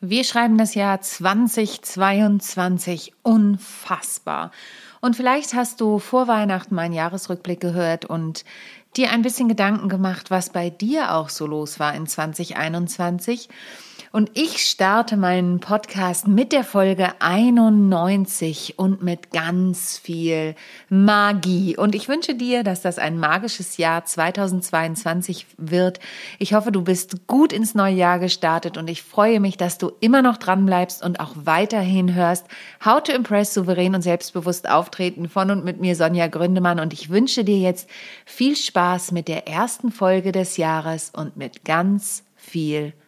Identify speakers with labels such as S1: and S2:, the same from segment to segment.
S1: Wir schreiben das Jahr 2022 unfassbar. Und vielleicht hast du vor Weihnachten meinen Jahresrückblick gehört und dir ein bisschen Gedanken gemacht, was bei dir auch so los war in 2021. Und ich starte meinen Podcast mit der Folge 91 und mit ganz viel Magie. Und ich wünsche dir, dass das ein magisches Jahr 2022 wird. Ich hoffe, du bist gut ins neue Jahr gestartet und ich freue mich, dass du immer noch dran bleibst und auch weiterhin hörst. How to Impress souverän und selbstbewusst auftreten von und mit mir Sonja Gründemann. Und ich wünsche dir jetzt viel Spaß mit der ersten Folge des Jahres und mit ganz viel Magie.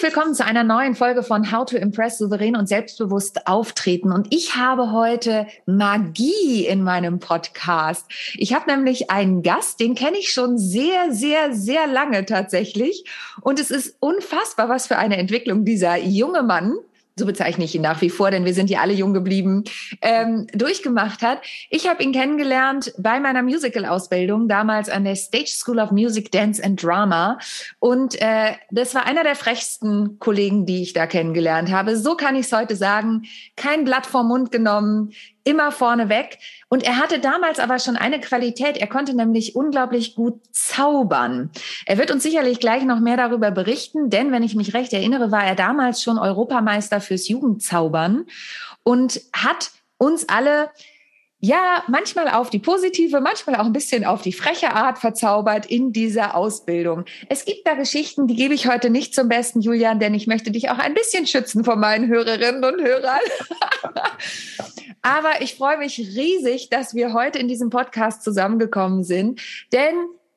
S1: Herzlich willkommen zu einer neuen Folge von How to Impress souverän und selbstbewusst auftreten. Und ich habe heute Magie in meinem Podcast. Ich habe nämlich einen Gast, den kenne ich schon sehr, sehr, sehr lange tatsächlich. Und es ist unfassbar, was für eine Entwicklung dieser junge Mann so bezeichne ich ihn nach wie vor, denn wir sind ja alle jung geblieben, ähm, durchgemacht hat. Ich habe ihn kennengelernt bei meiner Musical-Ausbildung, damals an der Stage School of Music, Dance and Drama. Und äh, das war einer der frechsten Kollegen, die ich da kennengelernt habe. So kann ich es heute sagen. Kein Blatt vom Mund genommen, immer vorne weg. Und er hatte damals aber schon eine Qualität. Er konnte nämlich unglaublich gut zaubern. Er wird uns sicherlich gleich noch mehr darüber berichten, denn wenn ich mich recht erinnere, war er damals schon Europameister fürs Jugendzaubern und hat uns alle ja, manchmal auf die positive, manchmal auch ein bisschen auf die freche Art verzaubert in dieser Ausbildung. Es gibt da Geschichten, die gebe ich heute nicht zum besten, Julian, denn ich möchte dich auch ein bisschen schützen von meinen Hörerinnen und Hörern. Aber ich freue mich riesig, dass wir heute in diesem Podcast zusammengekommen sind, denn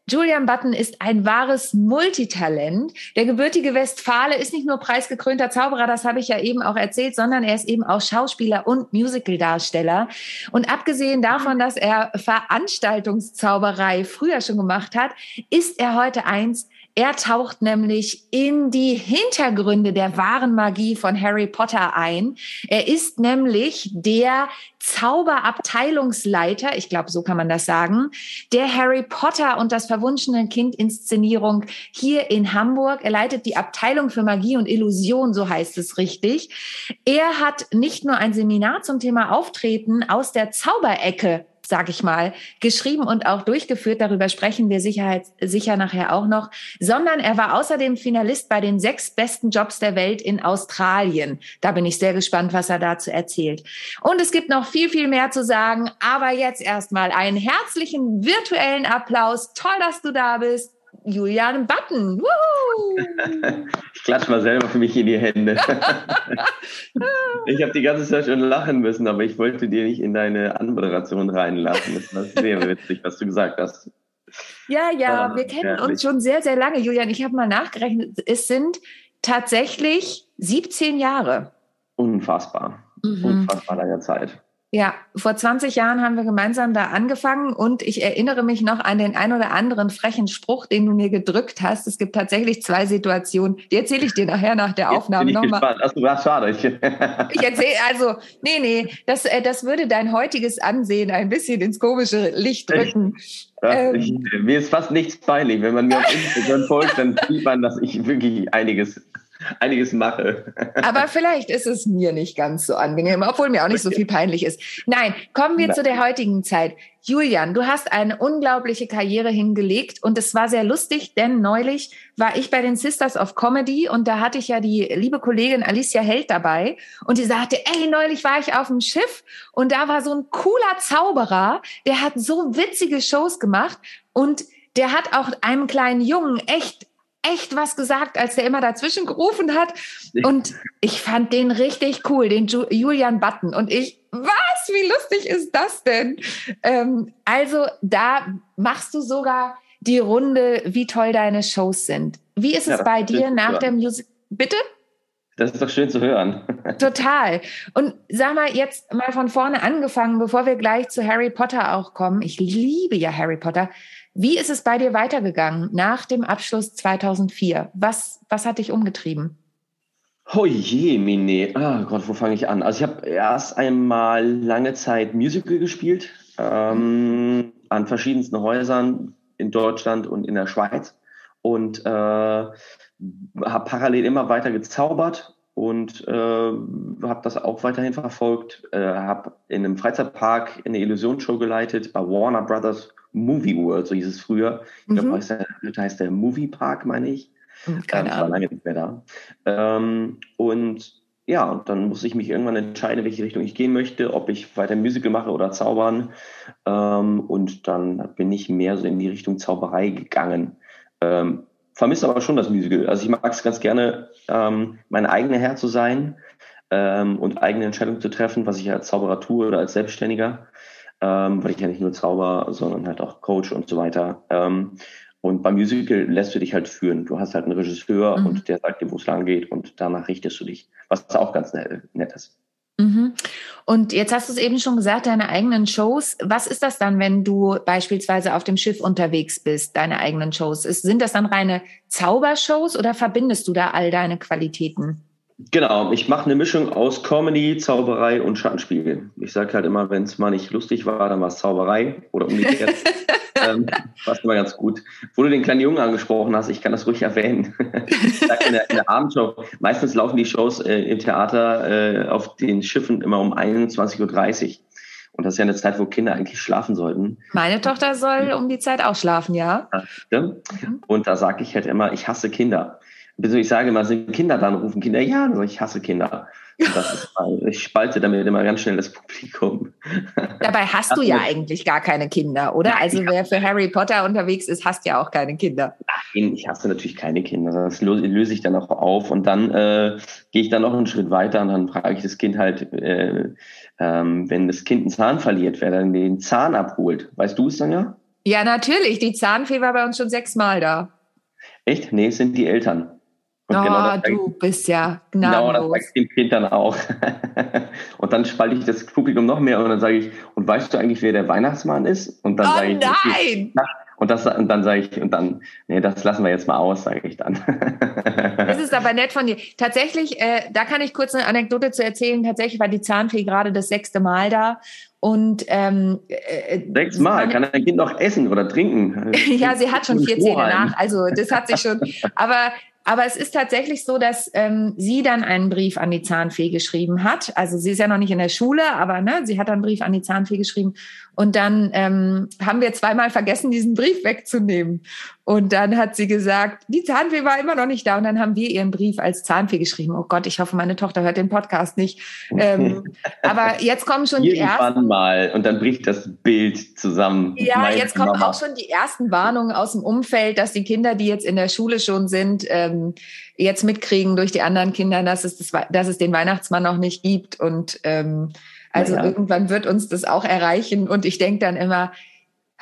S1: Julian Button ist ein wahres Multitalent. Der gebürtige Westfale ist nicht nur preisgekrönter Zauberer, das habe ich ja eben auch erzählt, sondern er ist eben auch Schauspieler und Musicaldarsteller. Und abgesehen davon, dass er Veranstaltungszauberei früher schon gemacht hat, ist er heute eins er taucht nämlich in die Hintergründe der wahren Magie von Harry Potter ein. Er ist nämlich der Zauberabteilungsleiter, ich glaube, so kann man das sagen, der Harry Potter und das verwunschene Kind Inszenierung hier in Hamburg. Er leitet die Abteilung für Magie und Illusion, so heißt es richtig. Er hat nicht nur ein Seminar zum Thema Auftreten aus der Zauberecke sag ich mal, geschrieben und auch durchgeführt. Darüber sprechen wir Sicherheit, sicher nachher auch noch. Sondern er war außerdem Finalist bei den sechs besten Jobs der Welt in Australien. Da bin ich sehr gespannt, was er dazu erzählt. Und es gibt noch viel, viel mehr zu sagen. Aber jetzt erstmal einen herzlichen virtuellen Applaus. Toll, dass du da bist. Julian Button.
S2: ich klatsche mal selber für mich in die Hände. ich habe die ganze Zeit schon lachen müssen, aber ich wollte dir nicht in deine Anmoderation reinlassen. Das war sehr witzig, was du gesagt hast.
S1: Ja, ja, ah, wir kennen herrlich. uns schon sehr, sehr lange, Julian. Ich habe mal nachgerechnet, es sind tatsächlich 17 Jahre.
S2: Unfassbar. Mhm. Unfassbar lange Zeit.
S1: Ja, vor 20 Jahren haben wir gemeinsam da angefangen und ich erinnere mich noch an den ein oder anderen frechen Spruch, den du mir gedrückt hast. Es gibt tatsächlich zwei Situationen, die erzähle ich dir nachher nach der Aufnahme nochmal.
S2: Achso, das schade.
S1: Ich, ich erzähle, also, nee, nee, das, äh, das würde dein heutiges Ansehen ein bisschen ins komische Licht drücken.
S2: Ähm, ich, mir ist fast nichts peinlich. Wenn man mir auf Instagram folgt, dann sieht man, dass ich wirklich einiges einiges mache.
S1: Aber vielleicht ist es mir nicht ganz so angenehm, obwohl mir auch nicht so viel peinlich ist. Nein, kommen wir Nein. zu der heutigen Zeit. Julian, du hast eine unglaubliche Karriere hingelegt und es war sehr lustig, denn neulich war ich bei den Sisters of Comedy und da hatte ich ja die liebe Kollegin Alicia Held dabei und die sagte, ey, neulich war ich auf dem Schiff und da war so ein cooler Zauberer, der hat so witzige Shows gemacht und der hat auch einem kleinen Jungen echt echt was gesagt, als der immer dazwischen gerufen hat. Und ich fand den richtig cool, den Julian Button. Und ich, was, wie lustig ist das denn? Ähm, also da machst du sogar die Runde, wie toll deine Shows sind. wie ist es ja, bei dir nach der Musik? Bitte?
S2: Das ist doch schön zu hören.
S1: Total. Und sag mal, jetzt mal von vorne angefangen, bevor wir gleich zu Harry Potter auch kommen. Ich liebe ja Harry Potter. Wie ist es bei dir weitergegangen nach dem Abschluss 2004? Was, was hat dich umgetrieben?
S2: Oh je, Mine. Ah Gott, wo fange ich an? Also ich habe erst einmal lange Zeit Musical gespielt ähm, an verschiedensten Häusern in Deutschland und in der Schweiz und äh, habe parallel immer weiter gezaubert und äh, habe das auch weiterhin verfolgt. Äh, habe in einem Freizeitpark eine Illusionsshow geleitet bei Warner Brothers Movie World, so hieß es früher. Ich glaube, mhm. heute heißt der Movie Park, meine ich.
S1: Hm, keine ähm,
S2: Ahnung. war lange nicht mehr da. Ähm, und ja, und dann muss ich mich irgendwann entscheiden, welche Richtung ich gehen möchte, ob ich weiter Musical mache oder Zaubern. Ähm, und dann bin ich mehr so in die Richtung Zauberei gegangen. Ähm, vermisse aber schon das Musical. Also ich mag es ganz gerne, ähm, mein eigener Herr zu sein ähm, und eigene Entscheidungen zu treffen, was ich als Zauberer tue oder als Selbstständiger, ähm, weil ich ja nicht nur Zauber, sondern halt auch Coach und so weiter. Ähm, und beim Musical lässt du dich halt führen. Du hast halt einen Regisseur mhm. und der sagt dir, wo es lang geht und danach richtest du dich, was auch ganz nett, nett ist.
S1: Mhm. Und jetzt hast du es eben schon gesagt, deine eigenen Shows. Was ist das dann, wenn du beispielsweise auf dem Schiff unterwegs bist, deine eigenen Shows? Sind das dann reine Zaubershows oder verbindest du da all deine Qualitäten?
S2: Genau, ich mache eine Mischung aus Comedy, Zauberei und Schattenspiel. Ich sage halt immer, wenn es mal nicht lustig war, dann war es Zauberei oder umgekehrt. ähm, passt immer ganz gut. Wo du den kleinen Jungen angesprochen hast, ich kann das ruhig erwähnen. in, der, in der Abendshow, meistens laufen die Shows äh, im Theater äh, auf den Schiffen immer um 21.30 Uhr. Und das ist ja eine Zeit, wo Kinder eigentlich schlafen sollten.
S1: Meine Tochter soll um die Zeit auch schlafen, ja.
S2: ja und da sage ich halt immer, ich hasse Kinder. Ich sage immer, sind Kinder dann, rufen Kinder, ja, ich hasse Kinder. Ist, ich spalte damit immer ganz schnell das Publikum.
S1: Dabei hast du ja eigentlich gar keine Kinder, oder? Also wer für Harry Potter unterwegs ist, hast ja auch keine Kinder.
S2: Nein, ich hasse natürlich keine Kinder. Das löse ich dann auch auf und dann äh, gehe ich dann noch einen Schritt weiter und dann frage ich das Kind halt, äh, ähm, wenn das Kind einen Zahn verliert, wer dann den Zahn abholt. Weißt du es dann ja?
S1: Ja, natürlich. Die Zahnfee war bei uns schon sechsmal da.
S2: Echt? Nee, es sind die Eltern.
S1: Und oh, genau du bist ja gnadenlos.
S2: Genau, das sagt dem Kind dann auch. und dann spalte ich das Publikum noch mehr und dann sage ich, und weißt du eigentlich, wer der Weihnachtsmann ist? Und dann
S1: oh,
S2: sage ich,
S1: nein!
S2: Und, das, und dann sage ich, und dann, nee, das lassen wir jetzt mal aus, sage ich dann.
S1: das ist aber nett von dir. Tatsächlich, äh, da kann ich kurz eine Anekdote zu erzählen. Tatsächlich war die Zahnfee gerade das sechste Mal da. Und ähm,
S2: äh, sechsmal kann ein Kind noch essen oder trinken.
S1: ja, sie hat schon vier Zähne nach. Also das hat sich schon. Aber aber es ist tatsächlich so, dass ähm, sie dann einen Brief an die Zahnfee geschrieben hat. Also sie ist ja noch nicht in der Schule, aber ne, sie hat einen Brief an die Zahnfee geschrieben. Und dann ähm, haben wir zweimal vergessen, diesen Brief wegzunehmen. Und dann hat sie gesagt, die Zahnfee war immer noch nicht da. Und dann haben wir ihren Brief als Zahnfee geschrieben. Oh Gott, ich hoffe, meine Tochter hört den Podcast nicht. Ähm, aber jetzt kommen schon die ersten.
S2: mal und dann bricht das Bild zusammen.
S1: Ja, jetzt kommen Mama. auch schon die ersten Warnungen aus dem Umfeld, dass die Kinder, die jetzt in der Schule schon sind, ähm, jetzt mitkriegen durch die anderen Kinder, dass es, das, dass es den Weihnachtsmann noch nicht gibt. Und ähm, also ja. irgendwann wird uns das auch erreichen. Und ich denke dann immer,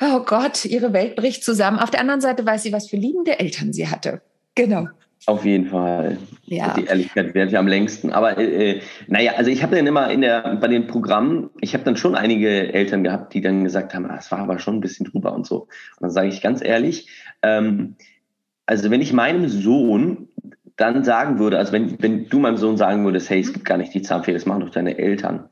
S1: oh Gott, ihre Welt bricht zusammen. Auf der anderen Seite weiß sie, was für liebende Eltern sie hatte. Genau.
S2: Auf jeden Fall. Ja. Die Ehrlichkeit währt ja am längsten. Aber äh, naja, also ich habe dann immer in der bei den Programmen, ich habe dann schon einige Eltern gehabt, die dann gesagt haben, ah, es war aber schon ein bisschen drüber und so. Und dann sage ich ganz ehrlich, ähm, also wenn ich meinem Sohn dann sagen würde, also wenn, wenn du meinem Sohn sagen würdest, hey, es gibt gar nicht die Zahnfee, das machen doch deine Eltern,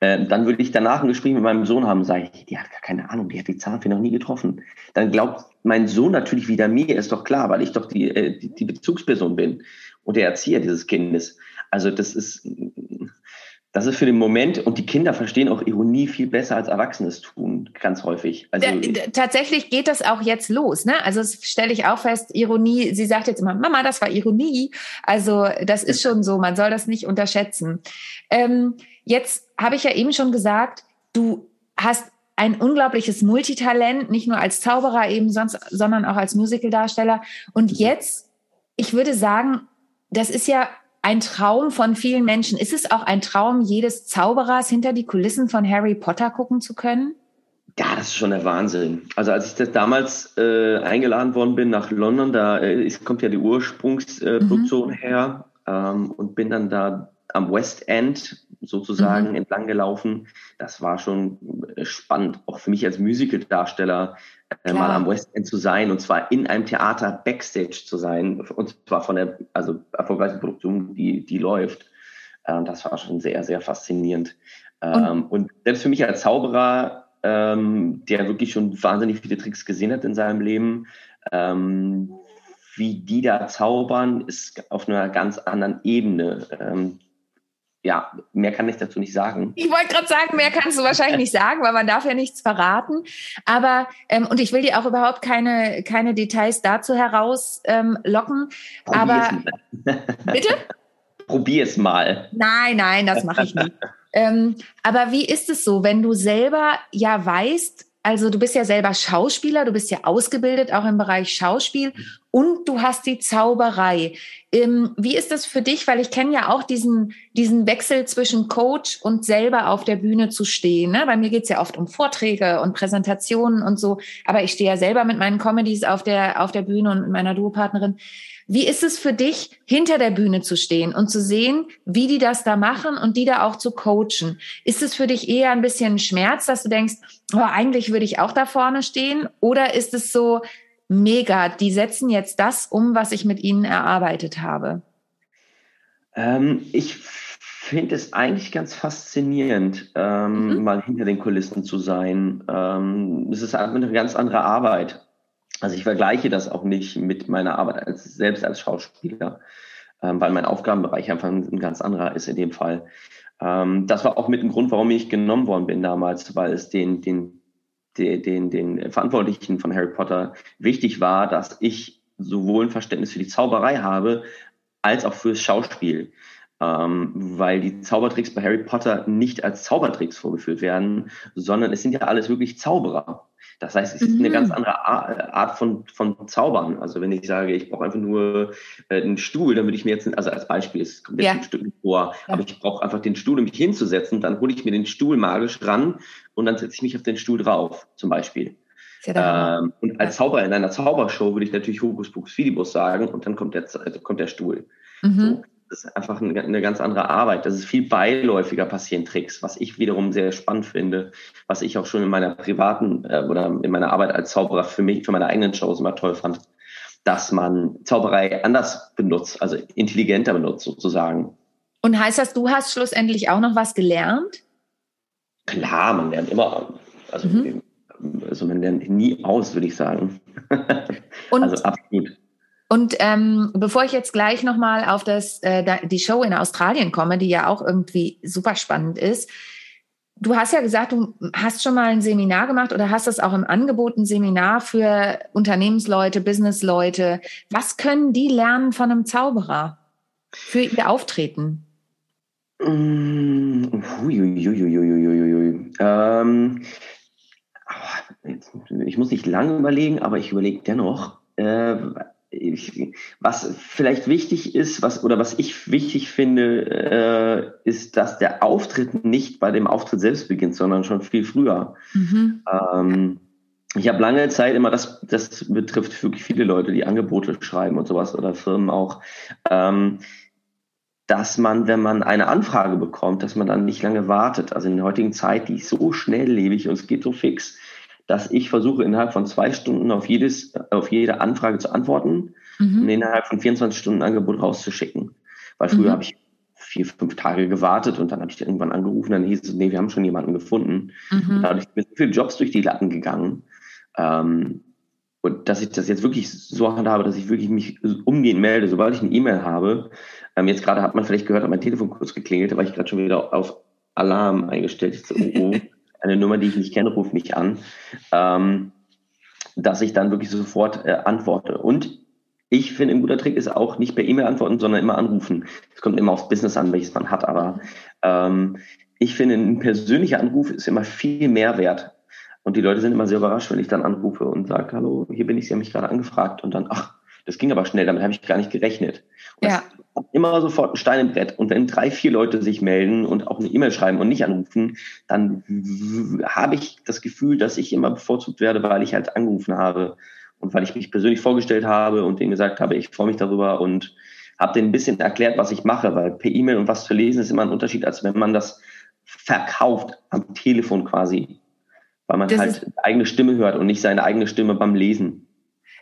S2: äh, dann würde ich danach ein Gespräch mit meinem Sohn haben, sage ich, die hat gar keine Ahnung, die hat die Zahnfee noch nie getroffen. Dann glaubt mein Sohn natürlich wieder mir, ist doch klar, weil ich doch die, äh, die, die Bezugsperson bin und der Erzieher dieses Kindes. Also das ist, das ist für den Moment und die Kinder verstehen auch Ironie viel besser als Erwachsene es tun, ganz häufig.
S1: Also tatsächlich geht das auch jetzt los, ne? Also stelle ich auch fest, Ironie, sie sagt jetzt immer, Mama, das war Ironie. Also das ist schon so, man soll das nicht unterschätzen. Ähm, Jetzt habe ich ja eben schon gesagt, du hast ein unglaubliches Multitalent, nicht nur als Zauberer eben, sonst, sondern auch als Musicaldarsteller. Und jetzt, ich würde sagen, das ist ja ein Traum von vielen Menschen. Ist es auch ein Traum jedes Zauberers, hinter die Kulissen von Harry Potter gucken zu können?
S2: Ja, das ist schon der Wahnsinn. Also als ich das damals äh, eingeladen worden bin nach London, da äh, kommt ja die Ursprungsproduktion mhm. her ähm, und bin dann da am West End sozusagen mhm. entlang gelaufen. Das war schon äh, spannend, auch für mich als Musical-Darsteller äh, mal am West End zu sein und zwar in einem Theater Backstage zu sein und zwar von der also erfolgreichen Produktion, die die läuft. Ähm, das war schon sehr sehr faszinierend. Ähm, und, und selbst für mich als Zauberer ähm, der wirklich schon wahnsinnig viele Tricks gesehen hat in seinem Leben. Ähm, wie die da zaubern, ist auf einer ganz anderen Ebene. Ähm, ja, mehr kann ich dazu nicht sagen.
S1: Ich wollte gerade sagen, mehr kannst du wahrscheinlich nicht sagen, weil man darf ja nichts verraten. Aber ähm, und ich will dir auch überhaupt keine keine Details dazu herauslocken. Ähm, aber bitte.
S2: Probier es mal.
S1: Nein, nein, das mache ich nicht. Ähm, aber wie ist es so, wenn du selber ja weißt, also du bist ja selber Schauspieler, du bist ja ausgebildet auch im Bereich Schauspiel und du hast die Zauberei. Ähm, wie ist das für dich? Weil ich kenne ja auch diesen, diesen Wechsel zwischen Coach und selber auf der Bühne zu stehen. Ne? Bei mir geht's ja oft um Vorträge und Präsentationen und so, aber ich stehe ja selber mit meinen Comedies auf der, auf der Bühne und mit meiner Duopartnerin. Wie ist es für dich, hinter der Bühne zu stehen und zu sehen, wie die das da machen und die da auch zu coachen? Ist es für dich eher ein bisschen Schmerz, dass du denkst, oh, eigentlich würde ich auch da vorne stehen? Oder ist es so, mega, die setzen jetzt das um, was ich mit ihnen erarbeitet habe?
S2: Ähm, ich finde es eigentlich ganz faszinierend, ähm, mhm. mal hinter den Kulissen zu sein. Ähm, es ist eine ganz andere Arbeit. Also ich vergleiche das auch nicht mit meiner Arbeit als selbst als Schauspieler, ähm, weil mein Aufgabenbereich einfach ein, ganz anderer ist in dem Fall. Ähm, das war auch mit dem Grund, warum ich genommen worden bin damals, weil es den, den, den, den, den Verantwortlichen von Harry Potter wichtig war, dass ich sowohl ein Verständnis für die Zauberei habe, als auch fürs Schauspiel. Ähm, weil die Zaubertricks bei Harry Potter nicht als Zaubertricks vorgeführt werden, sondern es sind ja alles wirklich Zauberer. Das heißt, es ist mhm. eine ganz andere Art von, von Zaubern. Also wenn ich sage, ich brauche einfach nur äh, einen Stuhl, dann würde ich mir jetzt, also als Beispiel, es kommt jetzt ja. ein Stück vor, ja. aber ich brauche einfach den Stuhl, um mich hinzusetzen, dann hole ich mir den Stuhl magisch ran und dann setze ich mich auf den Stuhl drauf, zum Beispiel. Ähm, und als Zauberer in einer Zaubershow würde ich natürlich Hokus Pokus Fidibus sagen und dann kommt der, also kommt der Stuhl. Mhm. So das ist einfach eine, ganz andere Arbeit. Das ist viel beiläufiger passieren Tricks, was ich wiederum sehr spannend finde, was ich auch schon in meiner privaten äh, oder in meiner Arbeit als Zauberer für mich, für meine eigenen Shows immer toll fand, dass man Zauberei anders benutzt, also intelligenter benutzt sozusagen.
S1: Und heißt das, du hast schlussendlich auch noch was gelernt?
S2: Klar, man lernt immer. Also, mhm. also man lernt nie aus, würde ich sagen.
S1: Und also absolut. Und ähm, bevor ich jetzt gleich nochmal auf das, äh, die Show in Australien komme, die ja auch irgendwie super spannend ist, du hast ja gesagt, du hast schon mal ein Seminar gemacht oder hast das auch im Angebot, ein Seminar für Unternehmensleute, Businessleute. Was können die lernen von einem Zauberer für ihr Auftreten?
S2: Mm, ähm, ich muss nicht lange überlegen, aber ich überlege dennoch. Äh, ich, was vielleicht wichtig ist, was oder was ich wichtig finde, äh, ist, dass der Auftritt nicht bei dem Auftritt selbst beginnt, sondern schon viel früher. Mhm. Ähm, ich habe lange Zeit immer, das, das betrifft wirklich viele Leute, die Angebote schreiben und sowas oder Firmen auch, ähm, dass man, wenn man eine Anfrage bekommt, dass man dann nicht lange wartet. Also in der heutigen Zeit, die ist so schnelllebig und es geht so fix, dass ich versuche, innerhalb von zwei Stunden auf, jedes, auf jede Anfrage zu antworten mhm. und innerhalb von 24 Stunden ein Angebot rauszuschicken. Weil früher mhm. habe ich vier, fünf Tage gewartet und dann habe ich irgendwann angerufen, dann hieß es, nee, wir haben schon jemanden gefunden. Mhm. Und dadurch sind so viele Jobs durch die Latten gegangen. Ähm, und dass ich das jetzt wirklich so handhabe, dass ich wirklich mich umgehend melde, sobald ich eine E-Mail habe. Ähm, jetzt gerade hat man vielleicht gehört, hat mein Telefon kurz geklingelt, da war ich gerade schon wieder auf Alarm eingestellt. So, oh, oh. eine Nummer, die ich nicht kenne, ruft mich an, ähm, dass ich dann wirklich sofort äh, antworte. Und ich finde, ein guter Trick ist auch nicht per E-Mail antworten, sondern immer anrufen. Es kommt immer aufs Business an, welches man hat, aber ähm, ich finde, ein persönlicher Anruf ist immer viel mehr wert. Und die Leute sind immer sehr überrascht, wenn ich dann anrufe und sage, hallo, hier bin ich, Sie haben mich gerade angefragt. Und dann, ach, Das ging aber schnell, damit habe ich gar nicht gerechnet. Und ja. Immer sofort ein Stein im Brett. Und wenn drei, vier Leute sich melden und auch eine E-Mail schreiben und nicht anrufen, dann habe ich das Gefühl, dass ich immer bevorzugt werde, weil ich halt angerufen habe und weil ich mich persönlich vorgestellt habe und denen gesagt habe, ich freue mich darüber und habe denen ein bisschen erklärt, was ich mache, weil per E-Mail und was zu lesen ist immer ein Unterschied, als wenn man das verkauft am Telefon quasi, weil man das halt eigene Stimme hört und nicht seine eigene Stimme beim Lesen.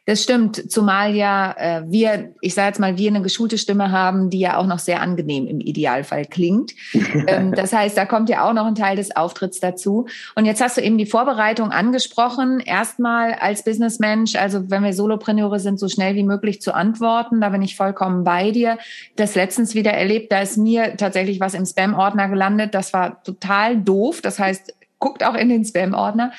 S1: Das stimmt, zumal ja äh, wir, ich sage jetzt mal, wir eine geschulte Stimme haben, die ja auch noch sehr angenehm im Idealfall klingt. ähm, das heißt, da kommt ja auch noch ein Teil des Auftritts dazu. Und jetzt hast du eben die Vorbereitung angesprochen. Erstmal als Businessmensch, also wenn wir Solopreneure sind, so schnell wie möglich zu antworten. Da bin ich vollkommen bei dir. Das letztens wieder erlebt, da ist mir tatsächlich was im Spam-Ordner gelandet. Das war total doof. Das heißt, guckt auch in den Spam-Ordner.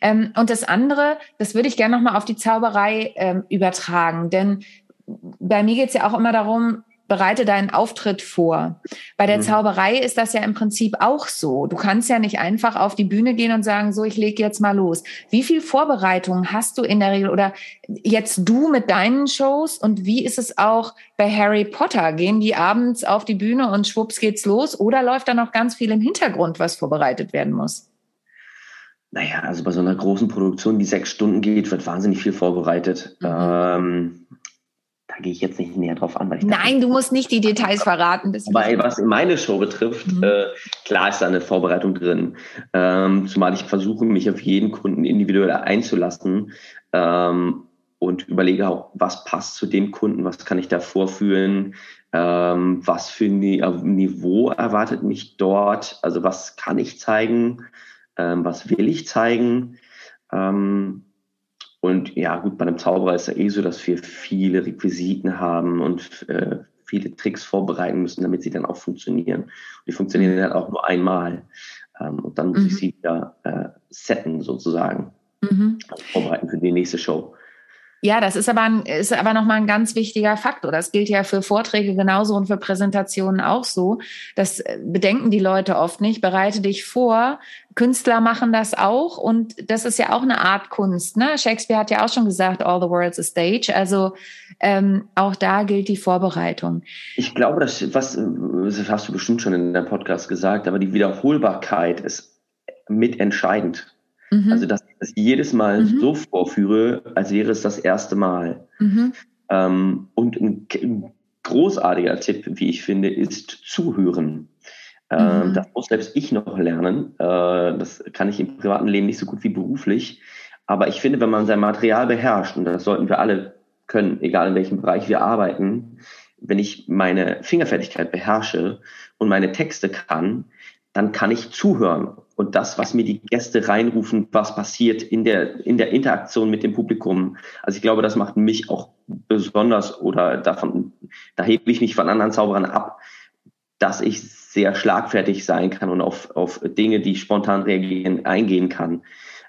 S1: Ähm, und das andere, das würde ich gerne nochmal auf die Zauberei ähm, übertragen, denn bei mir geht es ja auch immer darum, bereite deinen Auftritt vor. Bei der mhm. Zauberei ist das ja im Prinzip auch so. Du kannst ja nicht einfach auf die Bühne gehen und sagen, so, ich lege jetzt mal los. Wie viel Vorbereitung hast du in der Regel oder jetzt du mit deinen Shows und wie ist es auch bei Harry Potter? Gehen die abends auf die Bühne und schwupps geht's los oder läuft da noch ganz viel im Hintergrund, was vorbereitet werden muss?
S2: Naja, also bei so einer großen Produktion, die sechs Stunden geht, wird wahnsinnig viel vorbereitet. Mhm. Ähm, da gehe ich jetzt nicht näher drauf an.
S1: Weil ich Nein, dachte, du musst nicht die Details verraten.
S2: Aber was meine Show betrifft, mhm. äh, klar ist da eine Vorbereitung drin. Ähm, zumal ich versuche, mich auf jeden Kunden individuell einzulassen ähm, und überlege auch, was passt zu dem Kunden, was kann ich da vorführen, ähm, was für ein Niveau erwartet mich dort, also was kann ich zeigen ähm, was will ich zeigen. Ähm, und ja, gut, bei einem Zauberer ist ja eh so, dass wir viele Requisiten haben und äh, viele Tricks vorbereiten müssen, damit sie dann auch funktionieren. Und die funktionieren dann auch nur einmal. Ähm, und dann muss mhm. ich sie wieder äh, setten, sozusagen. Mhm. Also vorbereiten für die nächste Show.
S1: Ja, das ist aber, ist aber nochmal ein ganz wichtiger Faktor. Das gilt ja für Vorträge genauso und für Präsentationen auch so. Das äh, bedenken die Leute oft nicht. Bereite dich vor. Künstler machen das auch und das ist ja auch eine Art Kunst. Ne? Shakespeare hat ja auch schon gesagt, all the world's a stage. Also ähm, auch da gilt die Vorbereitung.
S2: Ich glaube, das, was, das hast du bestimmt schon in deinem Podcast gesagt, aber die Wiederholbarkeit ist mitentscheidend. Mhm. Also, dass ich das jedes Mal mhm. so vorführe, als wäre es das erste Mal. Mhm. Ähm, und ein, ein, großartiger Tipp, wie ich finde, ist zuhören. Ähm, mhm. das muss selbst ich noch lernen. Äh, das kann ich im privaten Leben nicht so gut wie beruflich. Aber ich finde, wenn man sein Material beherrscht, und das sollten wir alle können, egal in welchem Bereich wir arbeiten, wenn ich meine Fingerfertigkeit beherrsche und meine Texte kann, dann kann ich zuhören. Und das, was mir die Gäste reinrufen, was passiert in der, in der Interaktion mit dem Publikum. Also ich glaube, das macht mich auch besonders oder davon, da hebe ich mich von anderen Zauberern ab, dass ich sehr schlagfertig sein kann und auf, auf Dinge, die spontan reagieren, eingehen kann.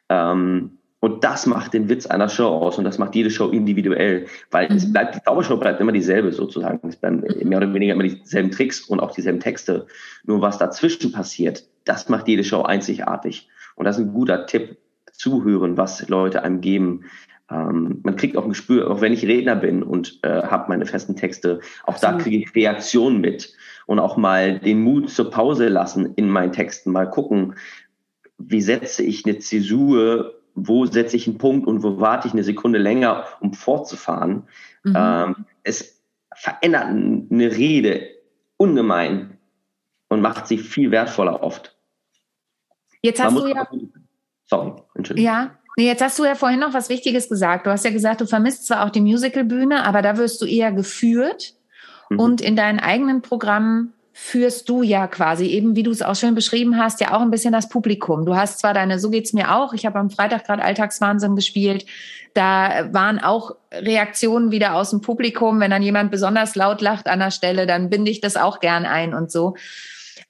S2: Ähm, und das macht den Witz einer Show aus und das macht jede Show individuell, weil mhm. es bleibt, die Zaubershow bleibt immer dieselbe sozusagen. Es bleiben mehr oder weniger immer dieselben Tricks und auch dieselben Texte. Nur was dazwischen passiert, das macht jede Show einzigartig. Und das ist ein guter Tipp, zuhören, was Leute einem geben. Ähm, man kriegt auch ein Gespür, auch wenn ich Redner bin und äh, habe meine festen Texte, auch Absolut. da kriege ich Reaktionen mit und auch mal den Mut zur Pause lassen in meinen Texten, mal gucken, wie setze ich eine Zäsur wo setze ich einen Punkt und wo warte ich eine Sekunde länger, um fortzufahren. Mhm. Ähm, es verändert eine Rede ungemein und macht sie viel wertvoller oft.
S1: Jetzt hast du ja. Sorry, Entschuldigung. Ja, jetzt hast du ja vorhin noch was Wichtiges gesagt. Du hast ja gesagt, du vermisst zwar auch die Musicalbühne, aber da wirst du eher geführt mhm. und in deinen eigenen Programmen führst du ja quasi eben, wie du es auch schön beschrieben hast, ja auch ein bisschen das Publikum. Du hast zwar deine, so geht's mir auch, ich habe am Freitag gerade Alltagswahnsinn gespielt, da waren auch Reaktionen wieder aus dem Publikum. Wenn dann jemand besonders laut lacht an der Stelle, dann binde ich das auch gern ein und so.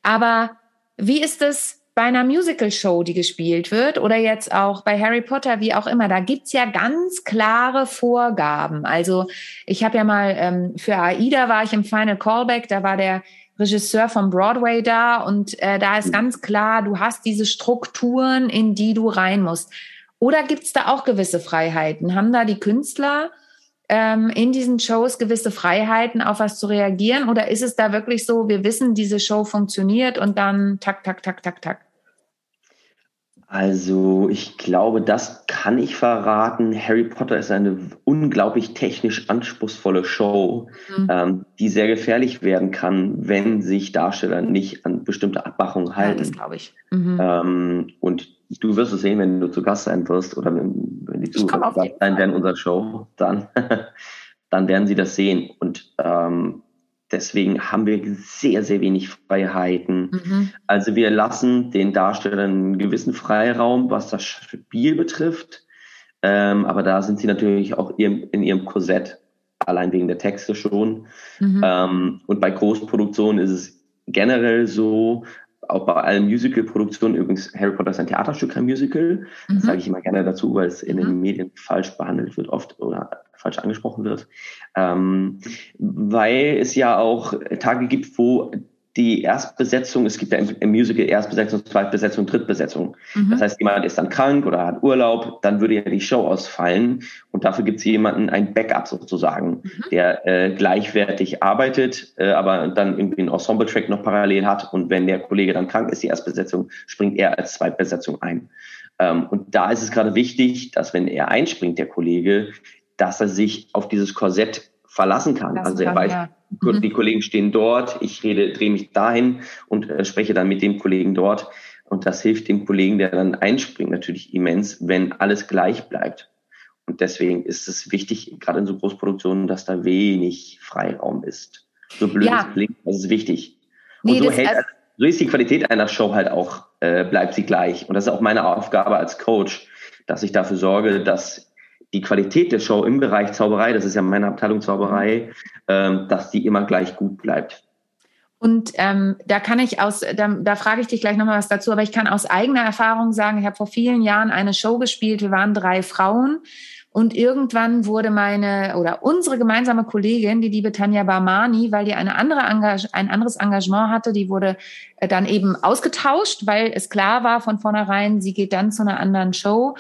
S1: Aber wie ist es bei einer Musical-Show, die gespielt wird, oder jetzt auch bei Harry Potter, wie auch immer, da gibt's ja ganz klare Vorgaben. Also ich habe ja mal ähm, für AIDA war ich im Final Callback, da war der Regisseur von Broadway da und äh, da ist ganz klar, du hast diese Strukturen, in die du rein musst. Oder gibt es da auch gewisse Freiheiten? Haben da die Künstler ähm, in diesen Shows gewisse Freiheiten, auf was zu reagieren? Oder ist es da wirklich so, wir wissen, diese Show funktioniert und dann tak, tak, tak, tak, tak?
S2: Also ich glaube, das kann ich verraten. Harry Potter ist eine unglaublich technisch anspruchsvolle Show, mhm. ähm, die sehr gefährlich werden kann, wenn sich Darsteller nicht an bestimmte Abmachungen halten. Ja,
S1: das glaube ich. Mhm.
S2: Ähm, und du wirst es sehen, wenn du zu Gast sein wirst oder wenn, wenn die Zuhörer sein werden in unserer Show, dann, dann werden sie das sehen. Und ähm, Deswegen haben wir sehr, sehr wenig Freiheiten. Mhm. Also wir lassen den Darstellern einen gewissen Freiraum, was das Spiel betrifft. Ähm, aber da sind sie natürlich auch in ihrem Korsett, allein wegen der Texte schon. Mhm. Ähm, und bei Großproduktionen ist es generell so, auch bei allen Musical-Produktionen, übrigens Harry Potter ist ein Theaterstück, kein Musical. Mhm. Das sage ich immer gerne dazu, weil es in den mhm. Medien falsch behandelt wird, oft oder falsch angesprochen wird. Ähm, weil es ja auch Tage gibt, wo die Erstbesetzung, es gibt ja im, Musical Erstbesetzung, Zweitbesetzung, Drittbesetzung. Mhm. Das heißt, jemand ist dann krank oder hat Urlaub, dann würde ja die Show ausfallen und dafür gibt es jemanden ein Backup sozusagen, mhm. der äh, gleichwertig arbeitet, äh, aber dann irgendwie einen Ensemble-Track noch parallel hat und wenn der Kollege dann krank ist, die Erstbesetzung, springt er als Zweitbesetzung ein. Ähm, und da ist es gerade wichtig, dass wenn er einspringt, der Kollege, dass er sich auf dieses Korsett verlassen kann. Lassen also er weiß, ja. die mhm. Kollegen stehen dort, ich rede, drehe mich dahin und äh, spreche dann mit dem Kollegen dort. Und das hilft dem Kollegen, der dann einspringt, natürlich immens, wenn alles gleich bleibt. Und deswegen ist es wichtig, gerade in so Großproduktionen, dass da wenig Freiraum ist. So blöd ja. es klingt, das ist wichtig. Nee, und so, hält, also, so ist die Qualität einer Show halt auch, äh, bleibt sie gleich. Und das ist auch meine Aufgabe als Coach, dass ich dafür sorge, dass die Qualität der Show im Bereich Zauberei, das ist ja meine Abteilung Zauberei, ähm, dass die immer gleich gut bleibt.
S1: Und ähm, da kann ich aus, da, da frage ich dich gleich nochmal was dazu, aber ich kann aus eigener Erfahrung sagen, ich habe vor vielen Jahren eine Show gespielt, wir waren drei Frauen und irgendwann wurde meine oder unsere gemeinsame Kollegin, die liebe Tanja Barmani, weil die eine andere Engage ein anderes Engagement hatte, die wurde äh, dann eben ausgetauscht, weil es klar war von vornherein, sie geht dann zu einer anderen Show.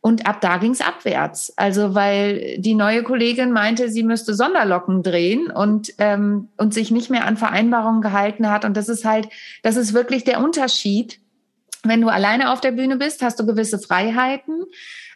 S1: Und ab da ging es abwärts. Also weil die neue Kollegin meinte, sie müsste Sonderlocken drehen und, ähm, und sich nicht mehr an Vereinbarungen gehalten hat. Und das ist halt, das ist wirklich der Unterschied. Wenn du alleine auf der Bühne bist, hast du gewisse Freiheiten.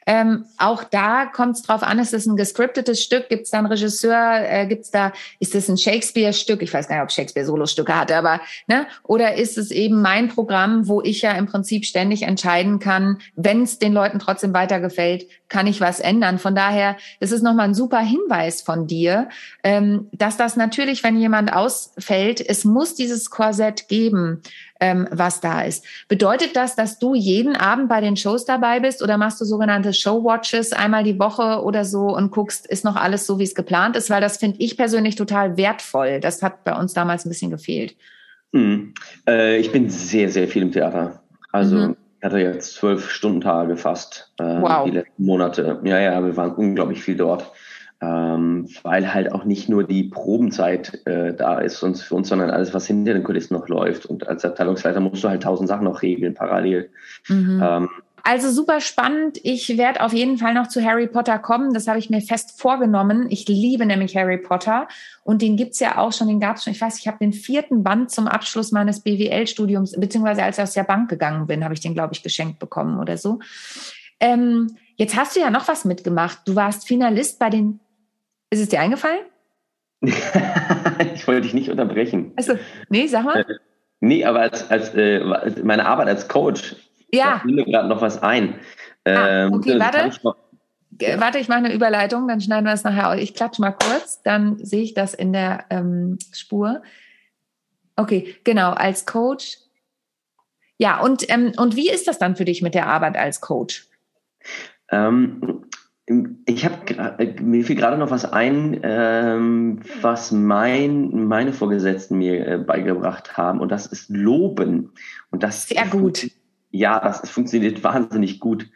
S1: Ähm, auch da kommt es drauf an, ist es ein gescriptetes Stück, gibt es da einen Regisseur, äh, gibt es da, ist es ein Shakespeare-Stück, ich weiß gar nicht, ob Shakespeare Solostücke hatte, aber, ne, oder ist es eben mein Programm, wo ich ja im Prinzip ständig entscheiden kann, wenn es den Leuten trotzdem weitergefällt, kann ich was ändern. Von daher, das ist nochmal ein super Hinweis von dir, ähm, dass das natürlich, wenn jemand ausfällt, es muss dieses Korsett geben ähm, was da ist. Bedeutet das, dass du jeden Abend bei den Shows dabei bist oder machst du sogenannte Showwatches einmal die Woche oder so und guckst, ist noch alles so, wie es geplant ist? Weil das finde ich persönlich total wertvoll. Das hat bei uns damals ein bisschen gefehlt.
S2: Mhm. Äh, ich bin sehr, sehr viel im Theater. Also mhm. ich hatte jetzt zwölf Stunden Tage fast äh, wow. die letzten Monate. Ja, ja, wir waren unglaublich viel dort ähm, weil halt auch nicht nur die Probenzeit äh, da ist sonst für uns, sondern alles, was hinter den Kulissen noch läuft. Und als Abteilungsleiter musst du halt tausend Sachen noch regeln parallel.
S1: Mhm. Ähm, also super spannend. Ich werde auf jeden Fall noch zu Harry Potter kommen. Das habe ich mir fest vorgenommen. Ich liebe nämlich Harry Potter. Und den gibt's ja auch schon, den gab's schon. Ich weiß, ich habe den vierten Band zum Abschluss meines BWL-Studiums, beziehungsweise als ich aus der Bank gegangen bin, habe ich den, glaube ich, geschenkt bekommen oder so. Ähm, jetzt hast du ja noch was mitgemacht. Du warst Finalist bei den ist es dir eingefallen?
S2: ich wollte dich nicht unterbrechen.
S1: Also, nee, sag mal.
S2: Äh, nee, aber als, als äh, meine Arbeit als Coach,
S1: ja.
S2: da fiel mir gerade noch was ein.
S1: Ah, ähm, okay, warte. Ich noch, ja. Warte, ich mache eine Überleitung, dann schneiden wir es nachher aus. Ich klatsche mal kurz, dann sehe ich das in der ähm, Spur. Okay, genau, als Coach. Ja, und, ähm, und wie ist das dann für dich mit der Arbeit als Coach?
S2: Ich habe äh, mir fiel gerade noch was ein, ähm, was mein meine Vorgesetzten mir äh, beigebracht haben und das ist Loben und das
S1: sehr gut.
S2: Ja, das funktioniert wahnsinnig gut.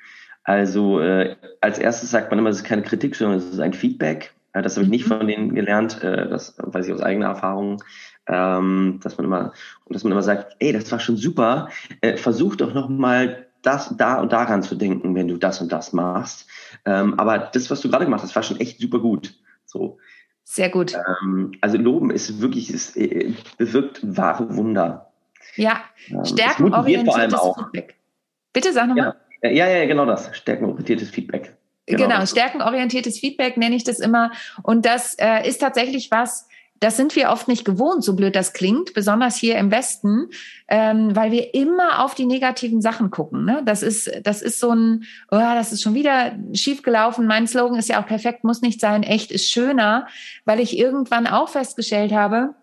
S2: Also äh, als erstes sagt man immer, es ist keine Kritik, sondern es ist ein Feedback. Äh, das habe ich nicht mhm. von denen gelernt, äh, das weiß ich aus eigener Erfahrung, ähm, dass man immer und dass man immer sagt, ey, das war schon super, äh, versuch doch noch mal das da und daran zu denken, wenn du das und das machst. Ähm, aber das, was du gerade gemacht hast, war schon echt super gut. So.
S1: Sehr gut.
S2: Ähm, also Loben ist wirklich, es äh, bewirkt wahre Wunder.
S1: Ja, ähm, stärkenorientiertes Feedback. Bitte sag nochmal.
S2: Ja, ja, ja, genau das. Stärkenorientiertes Feedback.
S1: Genau, genau stärkenorientiertes Feedback nenne ich das immer. Und das äh, ist tatsächlich was, das sind wir oft nicht gewohnt, so blöd das klingt, besonders hier im Westen, ähm, weil wir immer auf die negativen Sachen gucken. Ne? Das ist, das ist so ein, oh, das ist schon wieder schiefgelaufen. Mein Slogan ist ja auch perfekt, muss nicht sein, echt ist schöner, weil ich irgendwann auch festgestellt habe,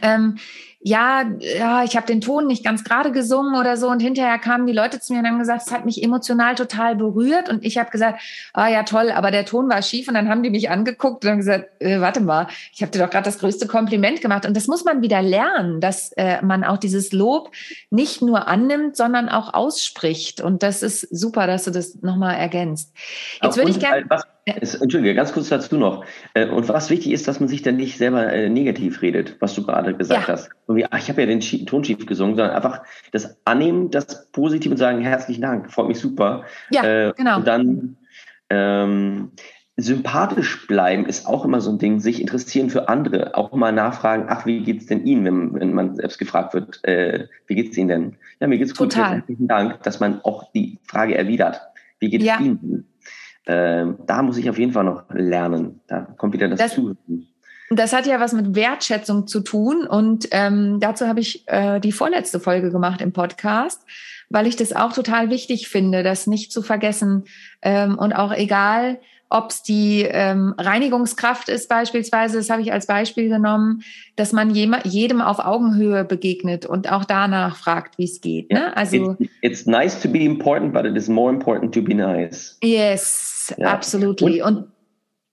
S1: ähm, ja, ja, ich habe den Ton nicht ganz gerade gesungen oder so. Und hinterher kamen die Leute zu mir und haben gesagt, es hat mich emotional total berührt. Und ich habe gesagt, ah ja, toll, aber der Ton war schief. Und dann haben die mich angeguckt und haben gesagt, äh, warte mal, ich habe dir doch gerade das größte Kompliment gemacht. Und das muss man wieder lernen, dass äh, man auch dieses Lob nicht nur annimmt, sondern auch ausspricht. Und das ist super, dass du das nochmal ergänzt.
S2: Jetzt würde ich gerne. Entschuldige, ganz kurz dazu noch. Äh, und was wichtig ist, dass man sich dann nicht selber äh, negativ redet, was du gerade gesagt ja. hast. Und wie, ach, ich habe ja den Ton schief gesungen, sondern einfach das annehmen, das positiv und sagen, herzlichen Dank, freut mich super.
S1: Ja, äh, genau.
S2: Und dann ähm, sympathisch bleiben ist auch immer so ein Ding, sich interessieren für andere, auch mal nachfragen, ach, wie geht's denn Ihnen, wenn, wenn man selbst gefragt wird, äh, wie geht's Ihnen denn? Ja, mir geht's gut.
S1: Total.
S2: Herzlichen Dank, dass man auch die Frage erwidert. Wie geht es ja. Ihnen? Ähm, da muss ich auf jeden Fall noch lernen. Da kommt wieder das, das Zuhören.
S1: Das hat ja was mit Wertschätzung zu tun und ähm, dazu habe ich äh, die vorletzte Folge gemacht im Podcast, weil ich das auch total wichtig finde, das nicht zu vergessen ähm, und auch egal, ob es die ähm, Reinigungskraft ist beispielsweise, das habe ich als Beispiel genommen, dass man jedem auf Augenhöhe begegnet und auch danach fragt, wie es geht. Ne?
S2: Also it's, it's, nice to be important, but it is more important to be nice.
S1: Yes, ja. absolutely. Und,
S2: und,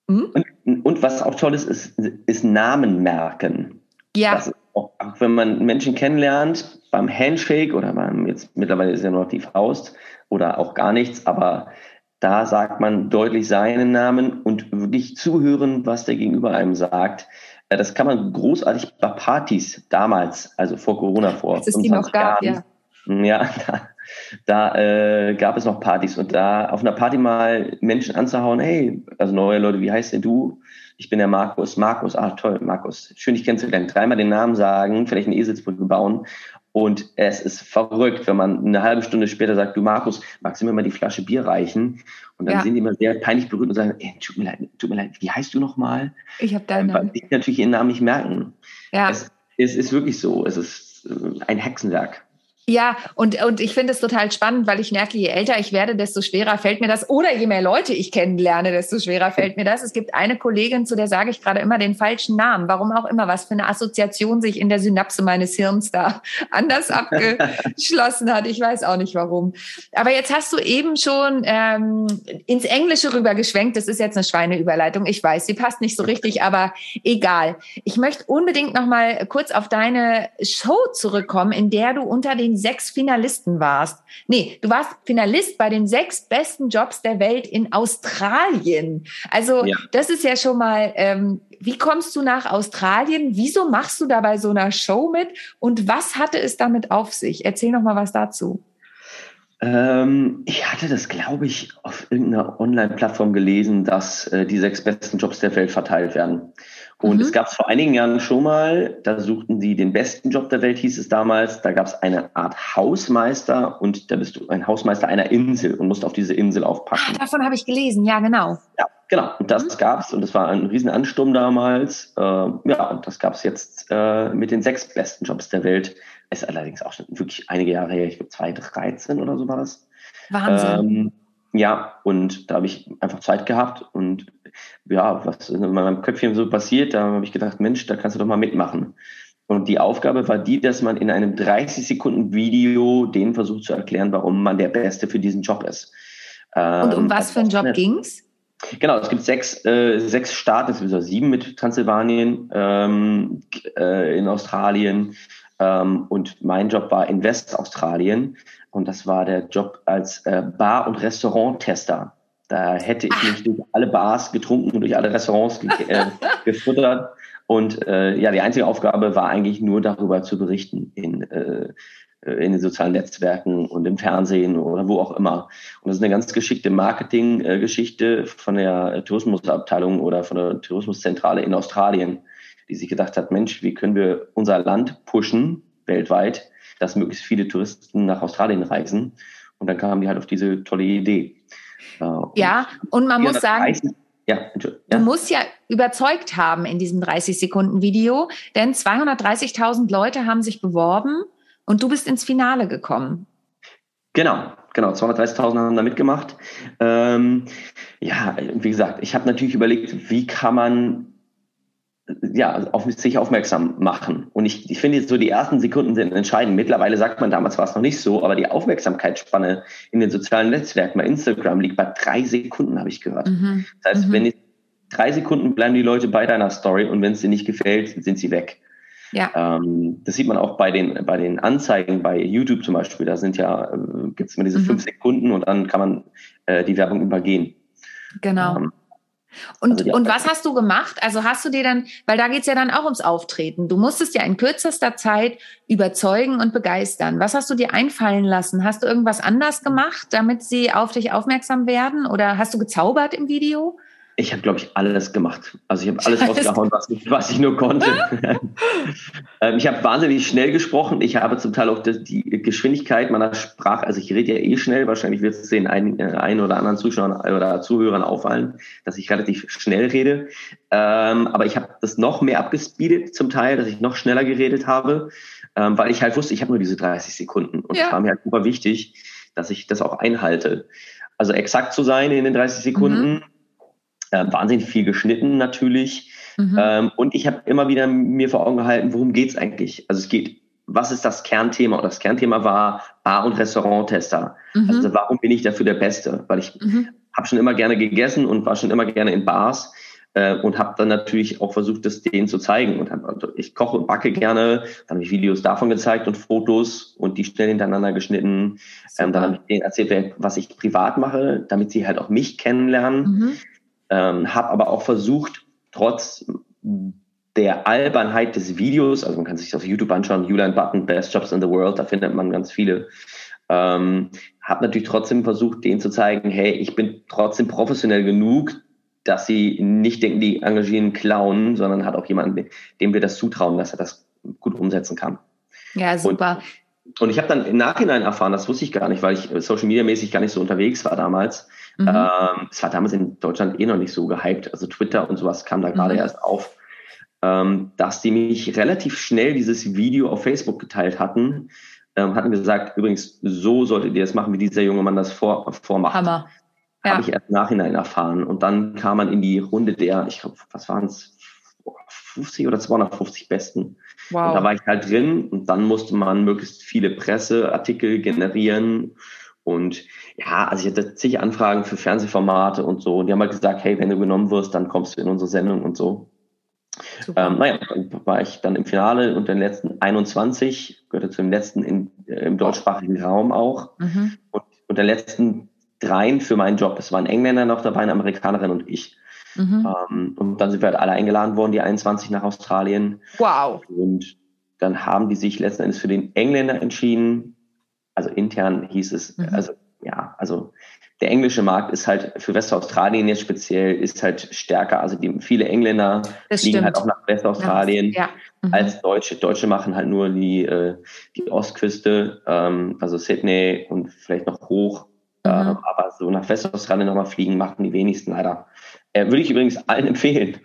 S2: hm? und, was auch toll ist, ist, ist Namen merken.
S1: Ja.
S2: Auch, auch, wenn man Menschen kennenlernt, beim Handshake oder beim, jetzt mittlerweile ist ja nur noch die Faust oder auch gar nichts, aber da sagt man deutlich seinen Namen und wirklich zuhören, was der Gegenüber einem sagt. Äh, das kann man großartig bei Partys damals, also vor Corona, vor
S1: Als es die noch gab, Jahren.
S2: ja. Ja, da, da äh, gab es noch Partys und da auf einer Party mal Menschen anzuhauen, hey, also neue Leute, wie heißt denn du? Ich bin der Markus. Markus, ah toll, Markus. Schön, dich kennenzulernen. Dreimal den Namen sagen, vielleicht eine Eselsbrücke bauen und es ist verrückt, wenn man eine halbe Stunde später sagt, du Markus, magst du mir mal die Flasche Bier reichen? Und dann ja. sind die immer sehr peinlich berührt und sagen, ey, tut mir leid, tut mir leid, wie heißt du nochmal?
S1: Ich habe deinen Namen.
S2: Die natürlich ihren Namen nicht merken. Ja. Es, es ist wirklich so, es ist äh, ein Hexenwerk.
S1: Ja, und, und ich finde es total spannend, weil ich merke, je älter ich werde, desto schwerer fällt mir das. Oder je mehr Leute ich kennenlerne, desto schwerer fällt mir das. Es gibt eine Kollegin, zu der sage ich gerade immer den falschen Namen. Warum auch immer, was für eine Assoziation sich in der Synapse meines Hirns da anders abgeschlossen hat. Ich weiß auch nicht warum. Aber jetzt hast du eben schon ähm, ins Englische rübergeschwenkt. Das ist jetzt eine Schweineüberleitung. Ich weiß, sie passt nicht so richtig, aber egal. Ich möchte unbedingt noch mal kurz auf deine Show zurückkommen, in der du unter den sechs Finalisten warst. Nee, du warst Finalist bei den sechs besten Jobs der Welt in Australien. Also ja. das ist ja schon mal, ähm, wie kommst du nach Australien? Wieso machst du da bei so einer Show mit? Und was hatte es damit auf sich? Erzähl noch mal was dazu.
S2: Ähm, ich hatte das, glaube ich, auf irgendeiner Online-Plattform gelesen, dass äh, die sechs besten Jobs der Welt verteilt werden. Und mhm. es gab es vor einigen Jahren schon mal, da suchten sie den besten Job der Welt, hieß es damals. Da gab es eine Art Hausmeister und da bist du ein Hausmeister einer Insel und musst auf diese Insel aufpassen.
S1: Ah, davon habe ich gelesen, ja, genau.
S2: Ja, genau. Und das mhm. gab es und das war ein Riesenansturm damals. Äh, ja, und das gab es jetzt äh, mit den sechs besten Jobs der Welt. Ist allerdings auch schon wirklich einige Jahre her, ich glaube 2013 oder so war das.
S1: Wahnsinn. Ähm,
S2: ja, und da habe ich einfach Zeit gehabt und ja, was in meinem Köpfchen so passiert, da habe ich gedacht, Mensch, da kannst du doch mal mitmachen. Und die Aufgabe war die, dass man in einem 30 Sekunden Video denen versucht zu erklären, warum man der Beste für diesen Job ist.
S1: Und um ähm, was für einen Job ging's?
S2: Genau, es gibt sechs, äh, sechs Staaten, es sind sieben mit Transsilvanien, ähm, äh, in Australien. Ähm, und mein Job war in Westaustralien. Und das war der Job als äh, Bar- und Restauranttester. Da hätte ich mich durch alle Bars getrunken und durch alle Restaurants ge äh, gefuttert. Und äh, ja, die einzige Aufgabe war eigentlich nur darüber zu berichten in äh, äh, in den sozialen Netzwerken und im Fernsehen oder wo auch immer. Und das ist eine ganz geschickte Marketinggeschichte von der Tourismusabteilung oder von der Tourismuszentrale in Australien, die sich gedacht hat, Mensch, wie können wir unser Land pushen weltweit, dass möglichst viele Touristen nach Australien reisen. Und dann kamen die halt auf diese tolle Idee.
S1: Ja, und man muss sagen, ja, ja. Du musst ja überzeugt haben in diesem 30 Sekunden Video, denn 230.000 Leute haben sich beworben und du bist ins Finale gekommen.
S2: Genau, genau. 230.000 haben da mitgemacht. Ähm, ja, wie gesagt, ich habe natürlich überlegt, wie kann man ja, auf sich aufmerksam machen. Und ich, ich finde, so die ersten Sekunden sind entscheidend. Mittlerweile sagt man, damals war es noch nicht so, aber die Aufmerksamkeitsspanne in den sozialen Netzwerken, bei Instagram liegt bei drei Sekunden, habe ich gehört. Mhm. Das heißt, mhm. wenn die, drei Sekunden bleiben die Leute bei deiner Story und wenn es dir nicht gefällt, sind sie weg. Ja. Ähm, das sieht man auch bei den, bei den Anzeigen bei YouTube zum Beispiel. Da sind ja, äh, gibt es immer diese mhm. fünf Sekunden und dann kann man äh, die Werbung übergehen.
S1: Genau. Ähm, und, also und was hast du gemacht? Also hast du dir dann, weil da geht es ja dann auch ums Auftreten. Du musstest ja in kürzester Zeit überzeugen und begeistern. Was hast du dir einfallen lassen? Hast du irgendwas anders gemacht, damit sie auf dich aufmerksam werden? Oder hast du gezaubert im Video?
S2: Ich habe, glaube ich, alles gemacht. Also ich habe alles rausgehauen, was ich, was ich nur konnte. Ähm, ich habe wahnsinnig schnell gesprochen. Ich habe zum Teil auch die Geschwindigkeit meiner Sprache, also ich rede ja eh schnell, wahrscheinlich wird es den einen, äh, einen oder anderen Zuschauern oder Zuhörern auffallen, dass ich relativ schnell rede. Ähm, aber ich habe das noch mehr abgespeedet zum Teil, dass ich noch schneller geredet habe, ähm, weil ich halt wusste, ich habe nur diese 30 Sekunden. Und es ja. war mir halt super wichtig, dass ich das auch einhalte. Also exakt zu sein in den 30 Sekunden. Mhm äh, wahnsinnig viel geschnitten natürlich. Mhm. Ähm, und ich habe immer wieder mir vor Augen gehalten, worum geht's eigentlich? Also es geht, was ist das Kernthema? Und das Kernthema war Bar- und Restauranttester. Mhm. Also warum bin ich dafür der Beste? Weil ich mhm. habe schon immer gerne gegessen und war schon immer gerne in Bars äh, und habe dann natürlich auch versucht, das denen zu zeigen. Und hab, also ich koche und backe gerne. Dann habe ich Videos davon gezeigt und Fotos und die schnell hintereinander geschnitten. Ähm, dann habe ich denen erzählt, was ich privat mache, damit sie halt auch mich kennenlernen. Ähm, habe aber auch versucht, trotz der Albernheit des Videos, also man kann sich das auf YouTube anschauen, Julian Button, Best Jobs in the World, da findet man ganz viele, ähm, habe natürlich trotzdem versucht, denen zu zeigen, hey, ich bin trotzdem professionell genug, dass sie nicht denken, die engagieren Clown, sondern hat auch jemanden, dem wir das zutrauen, dass er das gut umsetzen kann.
S1: Ja, super.
S2: Und, und ich habe dann im Nachhinein erfahren, das wusste ich gar nicht, weil ich Social Media mäßig gar nicht so unterwegs war damals, Mhm. Ähm, es war damals in Deutschland eh noch nicht so gehypt. Also Twitter und sowas kam da gerade mhm. erst auf. Ähm, dass die mich relativ schnell dieses Video auf Facebook geteilt hatten, ähm, hatten gesagt, übrigens, so solltet ihr das machen, wie dieser junge Mann das vor, vormacht. Hammer. Ja. Habe ich erst im Nachhinein erfahren. Und dann kam man in die Runde der, ich glaube, was waren es, 50 oder 250 Besten. Wow. Und da war ich halt drin und dann musste man möglichst viele Presseartikel generieren und ja, also ich hatte zig Anfragen für Fernsehformate und so. Und die haben halt gesagt, hey, wenn du genommen wirst, dann kommst du in unsere Sendung und so. Ähm, naja, dann war ich dann im Finale und den letzten 21, gehörte zu dem letzten in, äh, im deutschsprachigen Raum auch. Mhm. Und, und der letzten dreien für meinen Job. Es waren Engländer noch dabei, eine Amerikanerin und ich. Mhm. Ähm, und dann sind wir halt alle eingeladen worden, die 21 nach Australien.
S1: Wow.
S2: Und dann haben die sich letzten Endes für den Engländer entschieden, also intern hieß es, mhm. also ja, also der englische Markt ist halt für Westaustralien jetzt speziell ist halt stärker. Also die viele Engländer das fliegen halt auch nach Westaustralien ja. Mhm. als Deutsche. Deutsche machen halt nur die äh, die Ostküste, ähm, also Sydney und vielleicht noch hoch. Mhm. Äh, aber so nach Westaustralien nochmal fliegen machen die wenigsten leider. Äh, würde ich übrigens allen empfehlen.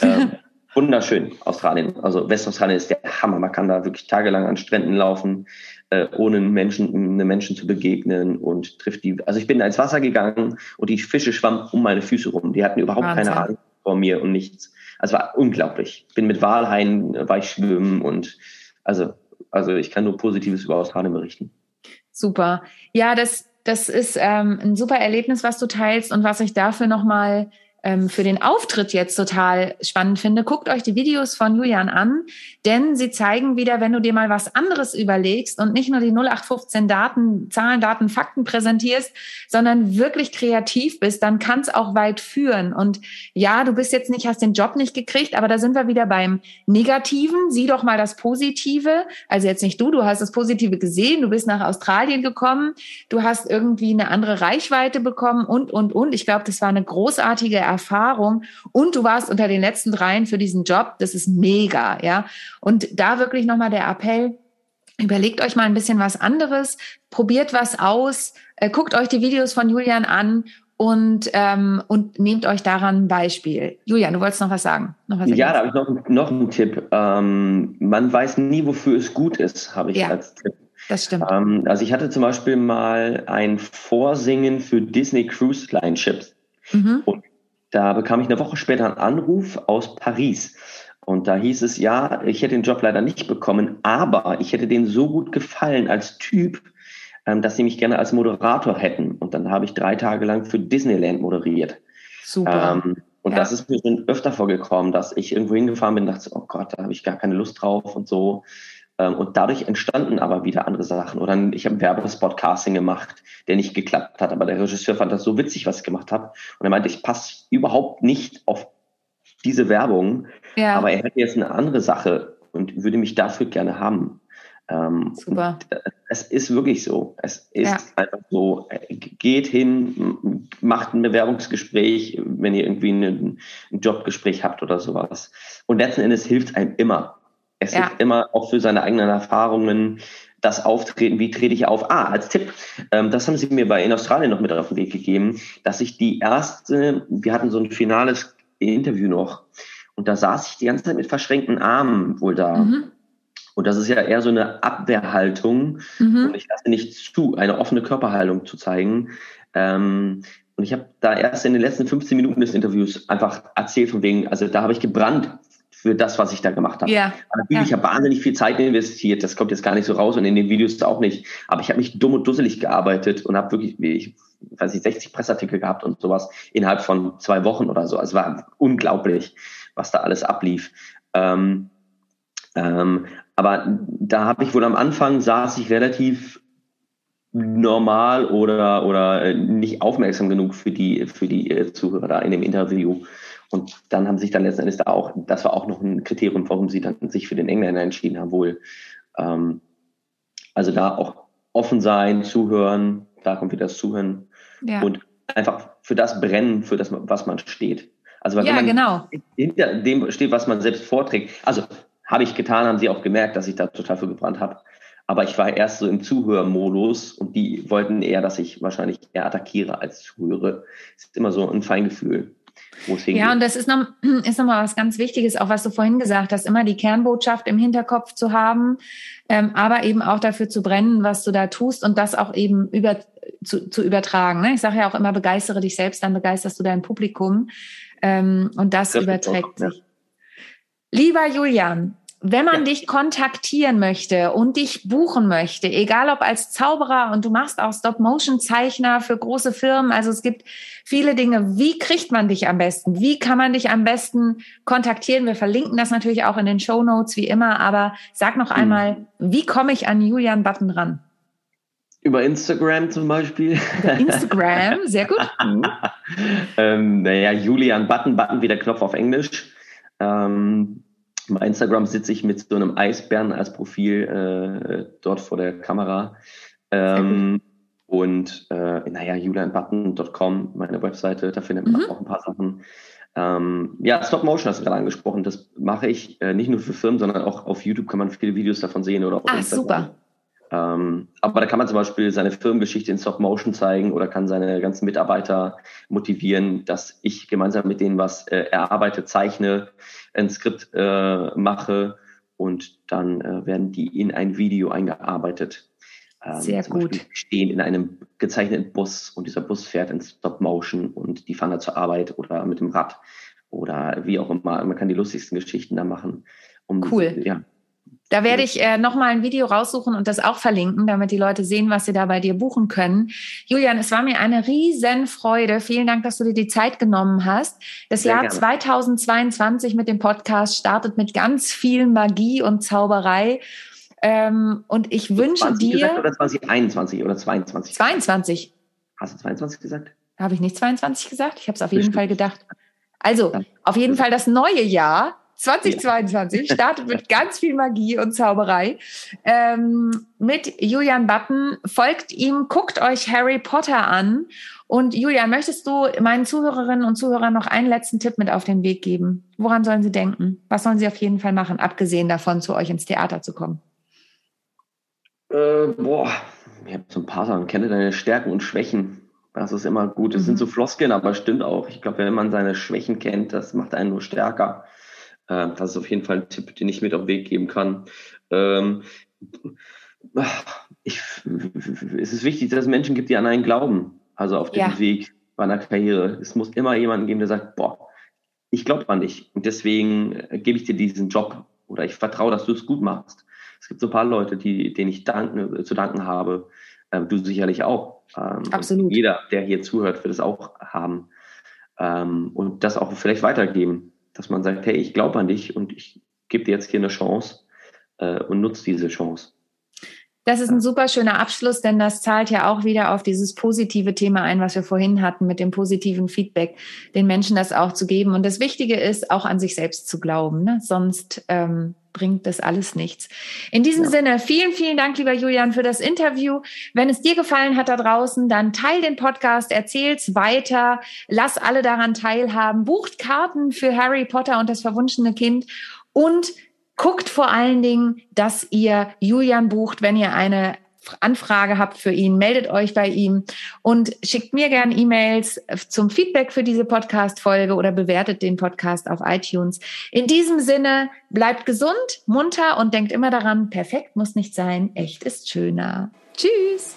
S2: ähm, wunderschön Australien. Also Westaustralien ist der Hammer. Man kann da wirklich tagelang an Stränden laufen äh, ohne Menschen, einem Menschen zu begegnen und trifft die. Also ich bin ins Wasser gegangen und die Fische schwammen um meine Füße rum. Die hatten überhaupt Wahnsinn. keine Ahnung vor mir und nichts. Also war unglaublich. Ich bin mit Walhaien, äh, war ich schwimmen und also, also ich kann nur Positives über Australien berichten.
S1: Super. Ja, das, das ist ähm, ein super Erlebnis, was du teilst und was ich dafür nochmal ähm, für den Auftritt jetzt total spannend finde, guckt euch die Videos von Julian an, denn sie zeigen wieder, wenn du dir mal was anderes überlegst und nicht nur die 0815 Daten, Zahlen, Daten, Fakten präsentierst, sondern wirklich kreativ bist, dann kann es auch weit führen. Und ja, du bist jetzt nicht, hast den Job nicht gekriegt, aber da sind wir wieder beim Negativen. Sieh doch mal das Positive. Also jetzt nicht du, du hast das Positive gesehen, du bist nach Australien gekommen, du hast irgendwie eine andere Reichweite bekommen und, und, und. Ich glaube, das war eine großartige Erfahrung und du warst unter den letzten dreien für diesen Job. Das ist mega, ja. Und da wirklich nochmal der Appell, überlegt euch mal ein bisschen was anderes, probiert was aus, äh, guckt euch die Videos von Julian an und, ähm, und nehmt euch daran ein Beispiel. Julian, du wolltest noch was sagen? Noch was
S2: ja, da habe ich noch, noch einen Tipp. Ähm, man weiß nie, wofür es gut ist, habe ich ja, als Tipp.
S1: Das stimmt.
S2: Ähm, also ich hatte zum Beispiel mal ein Vorsingen für Disney Cruise Line Ships. Mhm. Und da bekam ich eine Woche später einen Anruf aus Paris. Und da hieß es, ja, ich hätte den Job leider nicht bekommen, aber ich hätte den so gut gefallen als Typ, ähm, dass sie mich gerne als Moderator hätten. Und dann habe ich drei Tage lang für Disneyland moderiert. Super. Ähm, und ja. das ist mir schon öfter vorgekommen, dass ich irgendwo hingefahren bin und dachte, oh Gott, da habe ich gar keine Lust drauf und so. Ähm, und dadurch entstanden aber wieder andere Sachen. Oder ich habe Werbespot-Casting gemacht, der nicht geklappt hat. Aber der Regisseur fand das so witzig, was ich gemacht habe. Und er meinte, ich passe überhaupt nicht auf diese Werbung. Ja. Aber er hätte jetzt eine andere Sache und würde mich dafür gerne haben. Ähm, Super. Es ist wirklich so. Es ist ja. einfach so. Geht hin, macht ein Bewerbungsgespräch, wenn ihr irgendwie ein Jobgespräch habt oder sowas. Und letzten Endes hilft einem immer. Es ja. hilft immer auch für seine eigenen Erfahrungen, das Auftreten, wie trete ich auf? Ah, als Tipp, ähm, das haben sie mir bei in Australien noch mit auf den Weg gegeben, dass ich die erste, wir hatten so ein finales Interview noch und da saß ich die ganze Zeit mit verschränkten Armen wohl da. Mhm. Und das ist ja eher so eine Abwehrhaltung mhm. und ich lasse nicht zu, eine offene Körperhaltung zu zeigen. Ähm, und ich habe da erst in den letzten 15 Minuten des Interviews einfach erzählt von wegen, also da habe ich gebrannt für das, was ich da gemacht habe. Ja. Natürlich, ja. ich habe wahnsinnig viel Zeit investiert, das kommt jetzt gar nicht so raus und in den Videos auch nicht. Aber ich habe mich dumm und dusselig gearbeitet und habe wirklich, ich weiß nicht, 60 Pressartikel gehabt und sowas innerhalb von zwei Wochen oder so. Also es war unglaublich, was da alles ablief. Ähm, ähm, aber da habe ich wohl am Anfang saß ich relativ normal oder oder nicht aufmerksam genug für die für die äh, Zuhörer da in dem Interview und dann haben sich dann letzten Endes da auch, das war auch noch ein Kriterium, warum sie dann sich für den Engländer entschieden haben, wohl. Ähm, also da auch offen sein, zuhören, da kommt wieder das Zuhören ja. und einfach für das brennen, für das, was man steht. Also wenn
S1: ja,
S2: man
S1: genau.
S2: hinter dem steht, was man selbst vorträgt. Also habe ich getan, haben sie auch gemerkt, dass ich da total für gebrannt habe. Aber ich war erst so im Zuhörmodus und die wollten eher, dass ich wahrscheinlich eher attackiere als zuhöre. Es ist immer so ein Feingefühl.
S1: Ja, und das ist noch, ist noch mal was ganz Wichtiges, auch was du vorhin gesagt hast, immer die Kernbotschaft im Hinterkopf zu haben, ähm, aber eben auch dafür zu brennen, was du da tust und das auch eben über, zu, zu übertragen. Ne? Ich sage ja auch immer, begeistere dich selbst, dann begeisterst du dein Publikum ähm, und das, das überträgt auch, sich. Ja. Lieber Julian, wenn man ja. dich kontaktieren möchte und dich buchen möchte, egal ob als Zauberer und du machst auch Stop-Motion-Zeichner für große Firmen, also es gibt viele Dinge. Wie kriegt man dich am besten? Wie kann man dich am besten kontaktieren? Wir verlinken das natürlich auch in den Show Notes wie immer, aber sag noch einmal, mhm. wie komme ich an Julian Button ran?
S2: Über Instagram zum Beispiel.
S1: Über Instagram, sehr gut.
S2: ähm, naja, Julian Button, Button wie der Knopf auf Englisch. Ähm, bei Instagram sitze ich mit so einem Eisbären als Profil äh, dort vor der Kamera. Ähm, und äh, naja, julianbutton.com, meine Webseite, da findet man mhm. auch ein paar Sachen. Ähm, ja, Stop Motion hast du gerade angesprochen. Das mache ich äh, nicht nur für Firmen, sondern auch auf YouTube kann man viele Videos davon sehen oder auf
S1: ah, Instagram. super.
S2: Ähm, aber da kann man zum Beispiel seine Firmengeschichte in Stop Motion zeigen oder kann seine ganzen Mitarbeiter motivieren, dass ich gemeinsam mit denen was äh, erarbeite, zeichne, ein Skript äh, mache und dann äh, werden die in ein Video eingearbeitet.
S1: Ähm, Sehr gut.
S2: Beispiel stehen in einem gezeichneten Bus und dieser Bus fährt in Stop Motion und die fahren da zur Arbeit oder mit dem Rad oder wie auch immer. Man kann die lustigsten Geschichten da machen.
S1: Um, cool.
S2: Ja,
S1: Da werde ich äh, nochmal ein Video raussuchen und das auch verlinken, damit die Leute sehen, was sie da bei dir buchen können. Julian, es war mir eine riesen Freude. Vielen Dank, dass du dir die Zeit genommen hast. Das Sehr Jahr gerne. 2022 mit dem Podcast startet mit ganz viel Magie und Zauberei. Ähm, und ich wünsche 20 dir.
S2: Gesagt, oder 2021 oder 22?
S1: 22.
S2: Hast du 22 gesagt?
S1: Habe ich nicht 22 gesagt? Ich habe es auf jeden Fall gedacht. Also, auf jeden Fall das neue Jahr 2022 ja. startet mit ganz viel Magie und Zauberei. Ähm, mit Julian Button. Folgt ihm, guckt euch Harry Potter an. Und Julian, möchtest du meinen Zuhörerinnen und Zuhörern noch einen letzten Tipp mit auf den Weg geben? Woran sollen sie denken? Was sollen sie auf jeden Fall machen, abgesehen davon, zu euch ins Theater zu kommen?
S2: Äh, boah, ich habe so ein paar Sachen. Kenne deine Stärken und Schwächen. Das ist immer gut. Es mhm. sind so Floskeln, aber stimmt auch. Ich glaube, wenn man seine Schwächen kennt, das macht einen nur stärker. Äh, das ist auf jeden Fall ein Tipp, den ich mit auf den Weg geben kann. Ähm, ich, es ist wichtig, dass es Menschen gibt, die an einen glauben. Also auf dem ja. Weg bei einer Karriere. Es muss immer jemanden geben, der sagt, boah, ich glaube an dich und deswegen äh, gebe ich dir diesen Job oder ich vertraue, dass du es gut machst. Es gibt so ein paar Leute, die, denen ich danken, äh, zu danken habe. Ähm, du sicherlich auch.
S1: Ähm, Absolut.
S2: Jeder, der hier zuhört, wird es auch haben. Ähm, und das auch vielleicht weitergeben dass man sagt, hey, ich glaube an dich und ich gebe dir jetzt hier eine Chance äh, und nutze diese Chance.
S1: Das ist ein super schöner Abschluss, denn das zahlt ja auch wieder auf dieses positive Thema ein, was wir vorhin hatten, mit dem positiven Feedback, den Menschen das auch zu geben. Und das Wichtige ist, auch an sich selbst zu glauben. Ne? Sonst ähm, bringt das alles nichts. In diesem ja. Sinne, vielen, vielen Dank, lieber Julian, für das Interview. Wenn es dir gefallen hat da draußen, dann teil den Podcast, erzähl's weiter, lass alle daran teilhaben, bucht Karten für Harry Potter und das verwunschene Kind und guckt vor allen Dingen, dass ihr Julian bucht, wenn ihr eine Anfrage habt für ihn, meldet euch bei ihm und schickt mir gerne E-Mails zum Feedback für diese Podcast-Folge oder bewertet den Podcast auf iTunes. In diesem Sinne, bleibt gesund, munter und denkt immer daran, perfekt muss nicht sein, echt ist schöner. Tschüss!